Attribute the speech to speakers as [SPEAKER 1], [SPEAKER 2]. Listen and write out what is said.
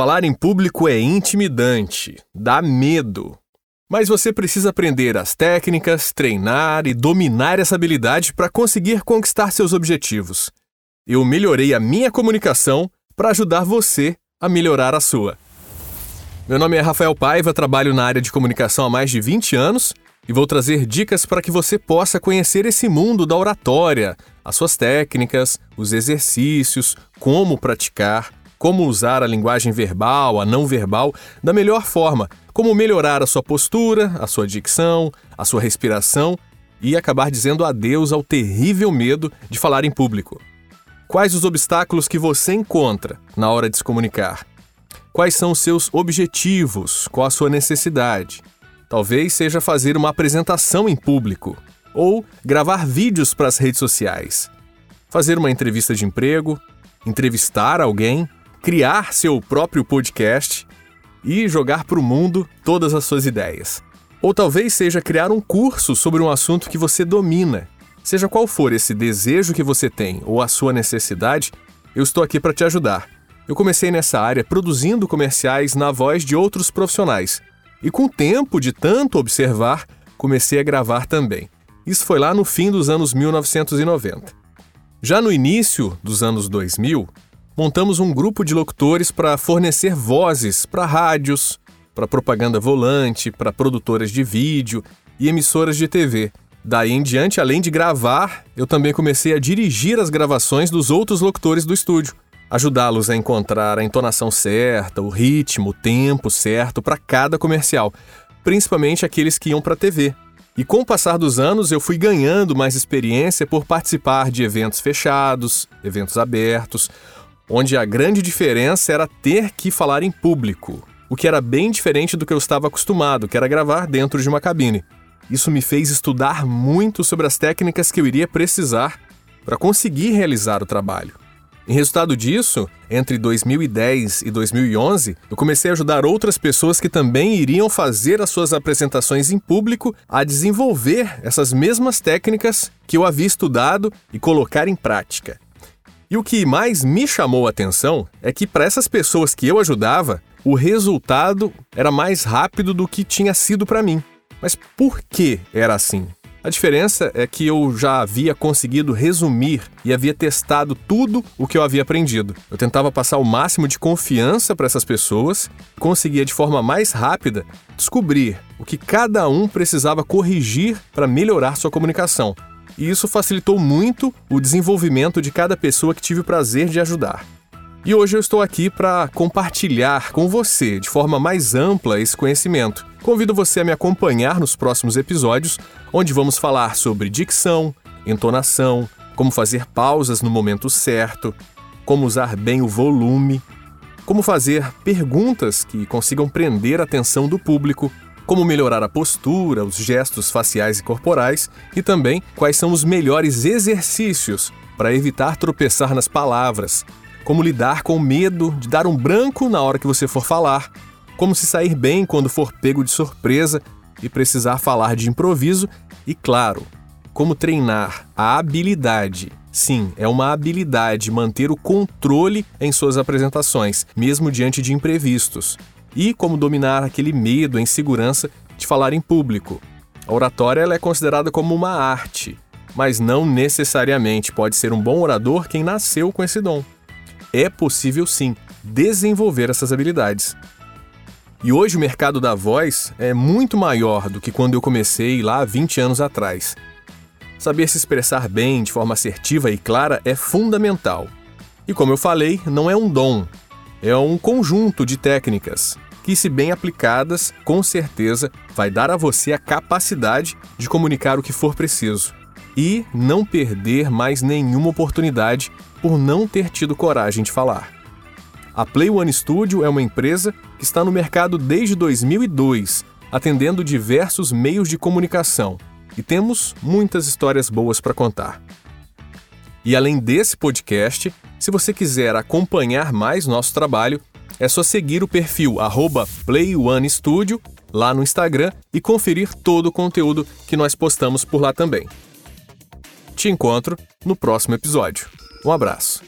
[SPEAKER 1] Falar em público é intimidante, dá medo. Mas você precisa aprender as técnicas, treinar e dominar essa habilidade para conseguir conquistar seus objetivos. Eu melhorei a minha comunicação para ajudar você a melhorar a sua. Meu nome é Rafael Paiva, trabalho na área de comunicação há mais de 20 anos e vou trazer dicas para que você possa conhecer esse mundo da oratória, as suas técnicas, os exercícios, como praticar como usar a linguagem verbal, a não verbal, da melhor forma, como melhorar a sua postura, a sua dicção, a sua respiração e acabar dizendo adeus ao terrível medo de falar em público. Quais os obstáculos que você encontra na hora de se comunicar? Quais são os seus objetivos? Qual a sua necessidade? Talvez seja fazer uma apresentação em público ou gravar vídeos para as redes sociais, fazer uma entrevista de emprego, entrevistar alguém criar seu próprio podcast e jogar para o mundo todas as suas ideias. Ou talvez seja criar um curso sobre um assunto que você domina. Seja qual for esse desejo que você tem ou a sua necessidade, eu estou aqui para te ajudar. Eu comecei nessa área produzindo comerciais na voz de outros profissionais. E com o tempo de tanto observar, comecei a gravar também. Isso foi lá no fim dos anos 1990. Já no início dos anos 2000, montamos um grupo de locutores para fornecer vozes para rádios, para propaganda volante, para produtoras de vídeo e emissoras de TV. Daí em diante, além de gravar, eu também comecei a dirigir as gravações dos outros locutores do estúdio, ajudá-los a encontrar a entonação certa, o ritmo, o tempo certo para cada comercial, principalmente aqueles que iam para a TV. E com o passar dos anos, eu fui ganhando mais experiência por participar de eventos fechados, eventos abertos, onde a grande diferença era ter que falar em público, o que era bem diferente do que eu estava acostumado, que era gravar dentro de uma cabine. Isso me fez estudar muito sobre as técnicas que eu iria precisar para conseguir realizar o trabalho. Em resultado disso, entre 2010 e 2011, eu comecei a ajudar outras pessoas que também iriam fazer as suas apresentações em público a desenvolver essas mesmas técnicas que eu havia estudado e colocar em prática. E o que mais me chamou a atenção é que para essas pessoas que eu ajudava, o resultado era mais rápido do que tinha sido para mim. Mas por que era assim? A diferença é que eu já havia conseguido resumir e havia testado tudo o que eu havia aprendido. Eu tentava passar o máximo de confiança para essas pessoas, conseguia de forma mais rápida descobrir o que cada um precisava corrigir para melhorar sua comunicação e isso facilitou muito o desenvolvimento de cada pessoa que tive o prazer de ajudar. E hoje eu estou aqui para compartilhar com você de forma mais ampla esse conhecimento. Convido você a me acompanhar nos próximos episódios, onde vamos falar sobre dicção, entonação, como fazer pausas no momento certo, como usar bem o volume, como fazer perguntas que consigam prender a atenção do público como melhorar a postura, os gestos faciais e corporais e também quais são os melhores exercícios para evitar tropeçar nas palavras, como lidar com o medo de dar um branco na hora que você for falar, como se sair bem quando for pego de surpresa e precisar falar de improviso. E, claro, como treinar a habilidade. Sim, é uma habilidade manter o controle em suas apresentações, mesmo diante de imprevistos e como dominar aquele medo, a insegurança de falar em público. A oratória é considerada como uma arte, mas não necessariamente pode ser um bom orador quem nasceu com esse dom. É possível sim desenvolver essas habilidades. E hoje o mercado da voz é muito maior do que quando eu comecei lá 20 anos atrás. Saber se expressar bem, de forma assertiva e clara, é fundamental. E como eu falei, não é um dom, é um conjunto de técnicas que, se bem aplicadas, com certeza vai dar a você a capacidade de comunicar o que for preciso e não perder mais nenhuma oportunidade por não ter tido coragem de falar. A Play One Studio é uma empresa que está no mercado desde 2002, atendendo diversos meios de comunicação, e temos muitas histórias boas para contar. E além desse podcast, se você quiser acompanhar mais nosso trabalho, é só seguir o perfil PlayOneStudio lá no Instagram e conferir todo o conteúdo que nós postamos por lá também. Te encontro no próximo episódio. Um abraço.